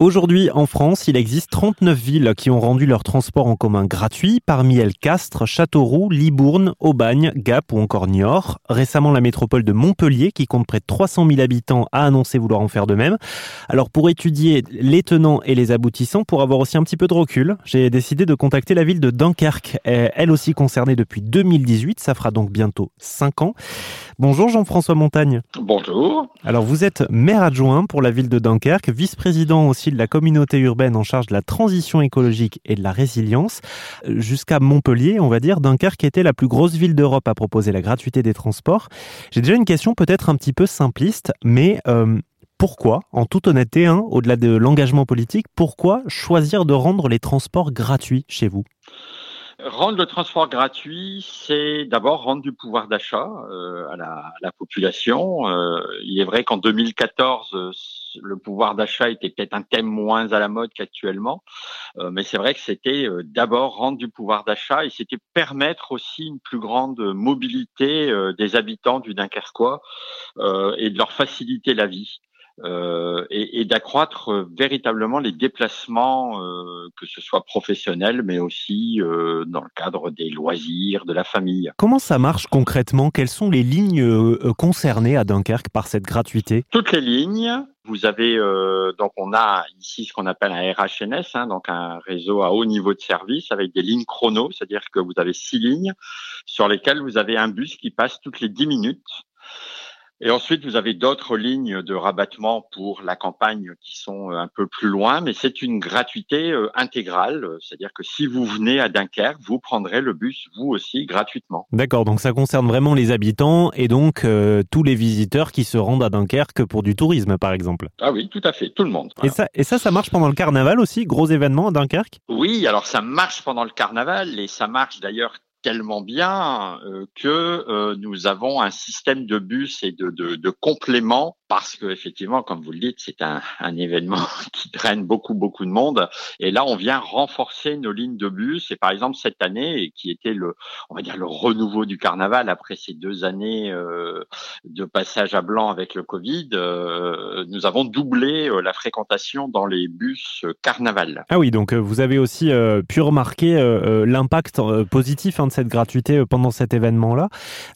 Aujourd'hui, en France, il existe 39 villes qui ont rendu leur transport en commun gratuit. Parmi elles, Castres, Châteauroux, Libourne, Aubagne, Gap ou encore Niort. Récemment, la métropole de Montpellier, qui compte près de 300 000 habitants, a annoncé vouloir en faire de même. Alors, pour étudier les tenants et les aboutissants, pour avoir aussi un petit peu de recul, j'ai décidé de contacter la ville de Dunkerque, elle aussi concernée depuis 2018. Ça fera donc bientôt 5 ans. Bonjour Jean-François Montagne. Bonjour. Alors, vous êtes maire adjoint pour la ville de Dunkerque, vice-président aussi de la communauté urbaine en charge de la transition écologique et de la résilience. Jusqu'à Montpellier, on va dire, Dunkerque était la plus grosse ville d'Europe à proposer la gratuité des transports. J'ai déjà une question peut-être un petit peu simpliste, mais euh, pourquoi, en toute honnêteté, hein, au-delà de l'engagement politique, pourquoi choisir de rendre les transports gratuits chez vous? Rendre le transport gratuit, c'est d'abord rendre du pouvoir d'achat euh, à, la, population. Euh, il est vrai qu'en 2014, euh, le pouvoir d'achat était peut-être un thème moins à la mode qu'actuellement, mais c'est vrai que c'était d'abord rendre du pouvoir d'achat et c'était permettre aussi une plus grande mobilité des habitants du Dunkerquois et de leur faciliter la vie. Euh, et, et d'accroître euh, véritablement les déplacements, euh, que ce soit professionnels, mais aussi euh, dans le cadre des loisirs, de la famille. Comment ça marche concrètement? Quelles sont les lignes euh, concernées à Dunkerque par cette gratuité? Toutes les lignes. Vous avez donc on a ici ce qu'on appelle un RHNS, hein, donc un réseau à haut niveau de service avec des lignes chrono, c'est-à-dire que vous avez six lignes sur lesquelles vous avez un bus qui passe toutes les dix minutes. Et ensuite, vous avez d'autres lignes de rabattement pour la campagne qui sont euh, un peu plus loin, mais c'est une gratuité euh, intégrale. C'est-à-dire que si vous venez à Dunkerque, vous prendrez le bus, vous aussi, gratuitement. D'accord, donc ça concerne vraiment les habitants et donc euh, tous les visiteurs qui se rendent à Dunkerque pour du tourisme, par exemple. Ah oui, tout à fait, tout le monde. Et, ça, et ça, ça marche pendant le carnaval aussi, gros événement à Dunkerque? Oui, alors ça marche pendant le carnaval et ça marche d'ailleurs tellement bien euh, que euh, nous avons un système de bus et de, de, de compléments parce que effectivement, comme vous le dites, c'est un, événement qui draine beaucoup beaucoup de monde. Et là, on vient renforcer nos lignes de bus. Et par exemple cette année, qui était le, on va dire le renouveau du carnaval après ces deux années euh, de passage à blanc avec le Covid, euh, nous avons doublé euh, la fréquentation dans les bus carnaval. Ah oui, donc vous avez aussi pu remarquer l'impact positif hein, de cette gratuité pendant cet événement-là.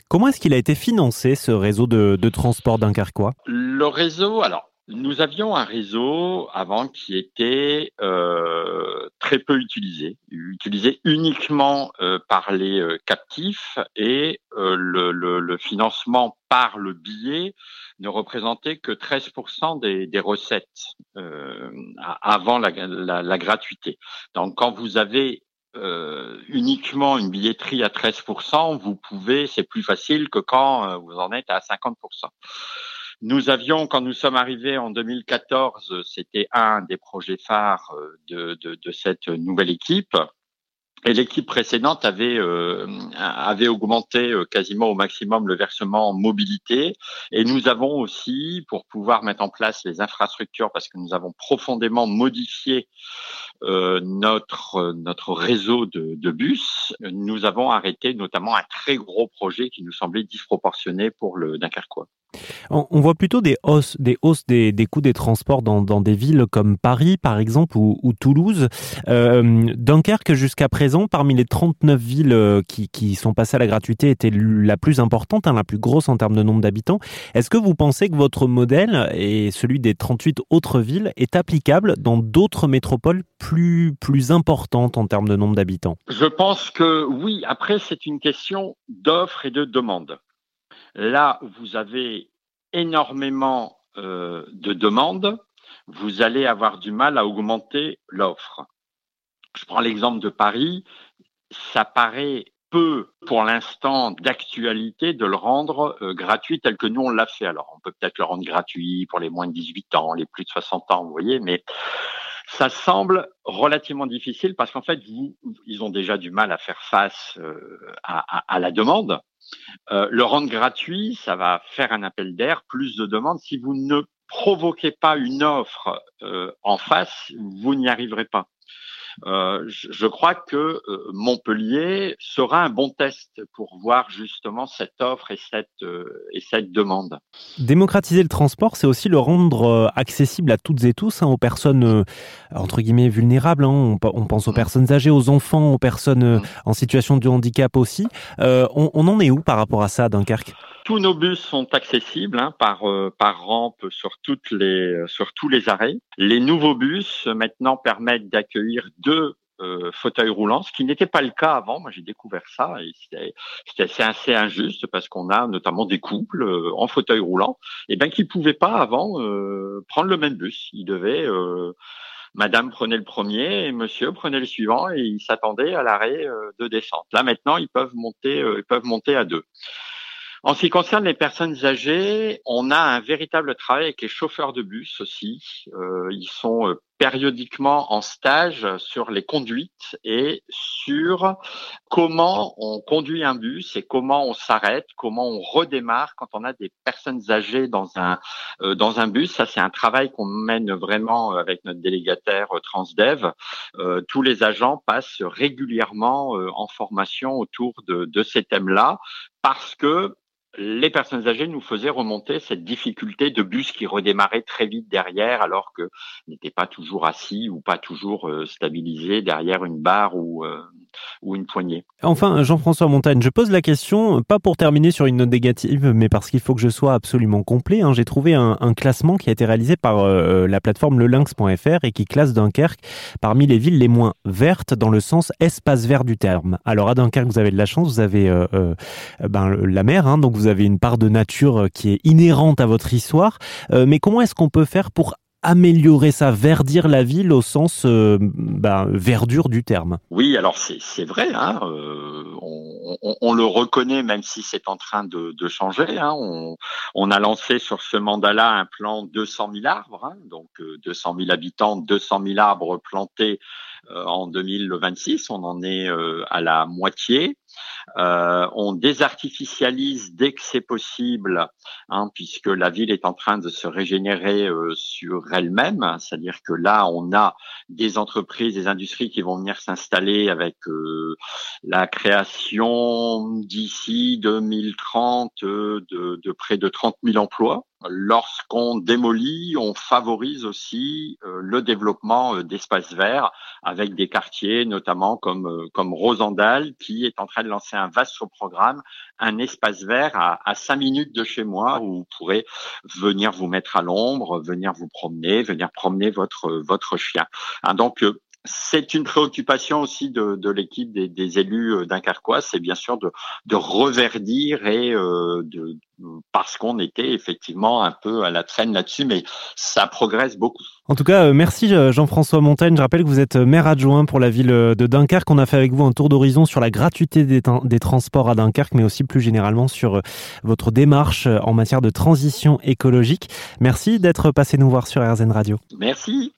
Comment est-ce qu'il a été financé ce réseau de, de transport dunkerquois le réseau, alors, nous avions un réseau avant qui était euh, très peu utilisé, utilisé uniquement euh, par les euh, captifs et le, financement par le billet ne représentait que 13% des, recettes avant la, gratuité. Donc quand vous avez uniquement une billetterie à 13%, vous pouvez, c'est plus facile que quand vous en êtes à 50%. Nous avions, quand nous sommes arrivés en 2014, c'était un des projets phares euh, de, cette nouvelle équipe. Et l'équipe précédente avait euh, augmenté euh, quasiment au maximum le versement en mobilité. Et nous avons aussi, pour pouvoir mettre en place les infrastructures, parce que nous avons profondément modifié notre réseau de, de, bus, nous avons arrêté notamment un très gros projet qui nous semblait disproportionné pour le Dunkerquois. On voit plutôt des hausses, des, hausses des, coûts des transports dans, des villes comme Paris, par exemple, ou, ou Toulouse. Euh, Dunkerque, jusqu'à présent, parmi les 39 villes euh, qui, sont passées à la gratuité, était la plus importante, hein, la plus grosse en termes de nombre d'habitants. Est-ce que vous pensez que votre modèle et celui des 38 autres villes est applicable dans d'autres métropoles plus, plus importantes en termes de nombre d'habitants? Je pense que oui. Après, c'est une question d'offre et de demande. Là, vous avez énormément euh, de demandes, vous allez avoir du mal à augmenter l'offre. Je prends l'exemple de Paris, ça paraît peu pour l'instant d'actualité de le rendre euh, gratuit tel que nous on l'a fait. Alors on peut peut-être le rendre gratuit pour les moins de 18 ans, les plus de 60 ans, vous voyez, mais ça semble relativement difficile parce qu'en fait, vous, ils ont déjà du mal à faire face euh, à, la demande. Euh, le rendre gratuit, ça va faire un appel d'air, plus de demandes. Si vous ne provoquez pas une offre euh, en face, vous n'y arriverez pas. Je, crois que Montpellier sera un bon test pour voir justement cette offre et cette, et cette demande. Démocratiser le transport, c'est aussi le rendre accessible à toutes et tous, hein, aux personnes entre guillemets vulnérables. Hein. On, pense aux mmh. personnes âgées, aux enfants, aux personnes mmh. en situation de handicap aussi. On, on en est où par rapport à ça à Dunkerque? Tous nos bus sont accessibles hein, par, euh, par rampe sur, toutes les, sur tous les arrêts. Les nouveaux bus maintenant permettent d'accueillir deux euh, fauteuils roulants, ce qui n'était pas le cas avant. Moi, j'ai découvert ça et c'était assez injuste parce qu'on a notamment des couples euh, en fauteuil roulant, et ben qui pouvaient pas avant prendre le même bus. Ils devaient Madame prenait le premier et Monsieur prenait le suivant et ils s'attendaient à l'arrêt de descente. Là maintenant, ils peuvent monter, ils peuvent monter à deux. En ce qui concerne les personnes âgées, on a un véritable travail avec les chauffeurs de bus aussi. Euh, ils sont euh, périodiquement en stage sur les conduites et sur comment on conduit un bus et comment on s'arrête, comment on redémarre quand on a des personnes âgées dans un euh, dans un bus. Ça, c'est un travail qu'on mène vraiment avec notre délégataire Transdev. tous les agents passent régulièrement en formation autour de, de ces thèmes-là parce que les personnes âgées nous faisaient remonter cette difficulté de bus qui redémarrait très vite derrière alors que n'était pas toujours assis ou pas toujours euh, stabilisé derrière une barre ou, euh, ou une poignée. Enfin, Jean-François Montagne, je pose la question, pas pour terminer sur une note négative, mais parce qu'il faut que je sois absolument complet. Hein. J'ai trouvé un, classement qui a été réalisé par euh, la plateforme lelinx.fr et qui classe Dunkerque parmi les villes les moins vertes dans le sens espace vert du terme. Alors à Dunkerque, vous avez de la chance, vous avez ben, la mer, hein, donc vous avez une part de nature euh, qui est inhérente à votre histoire. Euh, mais comment est-ce qu'on peut faire pour améliorer ça, verdir la ville au sens euh, ben, verdure du terme. Oui, alors c'est vrai, hein, on, le reconnaît même si c'est en train de, changer. Hein. on, a lancé sur ce mandat-là un plan 200 000 arbres, hein. donc 200 000 habitants, 200 000 arbres plantés en 2026, on en est à la moitié. Euh, on désartificialise dès que c'est possible, hein, puisque la ville est en train de se régénérer euh, sur elle-même. C'est-à-dire que là, on a des entreprises, des industries qui vont venir s'installer avec euh, la création d'ici 2030 de, de près de 30 000 emplois. Lorsqu'on démolit, on favorise aussi euh, le développement euh, d'espaces verts avec des quartiers, notamment comme euh, comme Rosendal, qui est en train de lancer un vaste programme, un espace vert à, à 5 minutes de chez moi où vous pourrez venir vous mettre à l'ombre, venir vous promener, venir promener votre votre chien. Donc c'est une préoccupation aussi de, de l'équipe des, des, élus dunkerquois, c'est bien sûr de, de reverdir et de, parce qu'on était effectivement un peu à la traîne là-dessus, mais ça progresse beaucoup. En tout cas, euh, merci euh, Jean-François Montaigne. Je rappelle que vous êtes euh, maire adjoint pour la ville de Dunkerque. On a fait avec vous un tour d'horizon sur la gratuité des, des, transports à Dunkerque, mais aussi plus généralement sur votre démarche en matière de transition écologique. Merci d'être passé nous voir sur RZN Radio. Merci.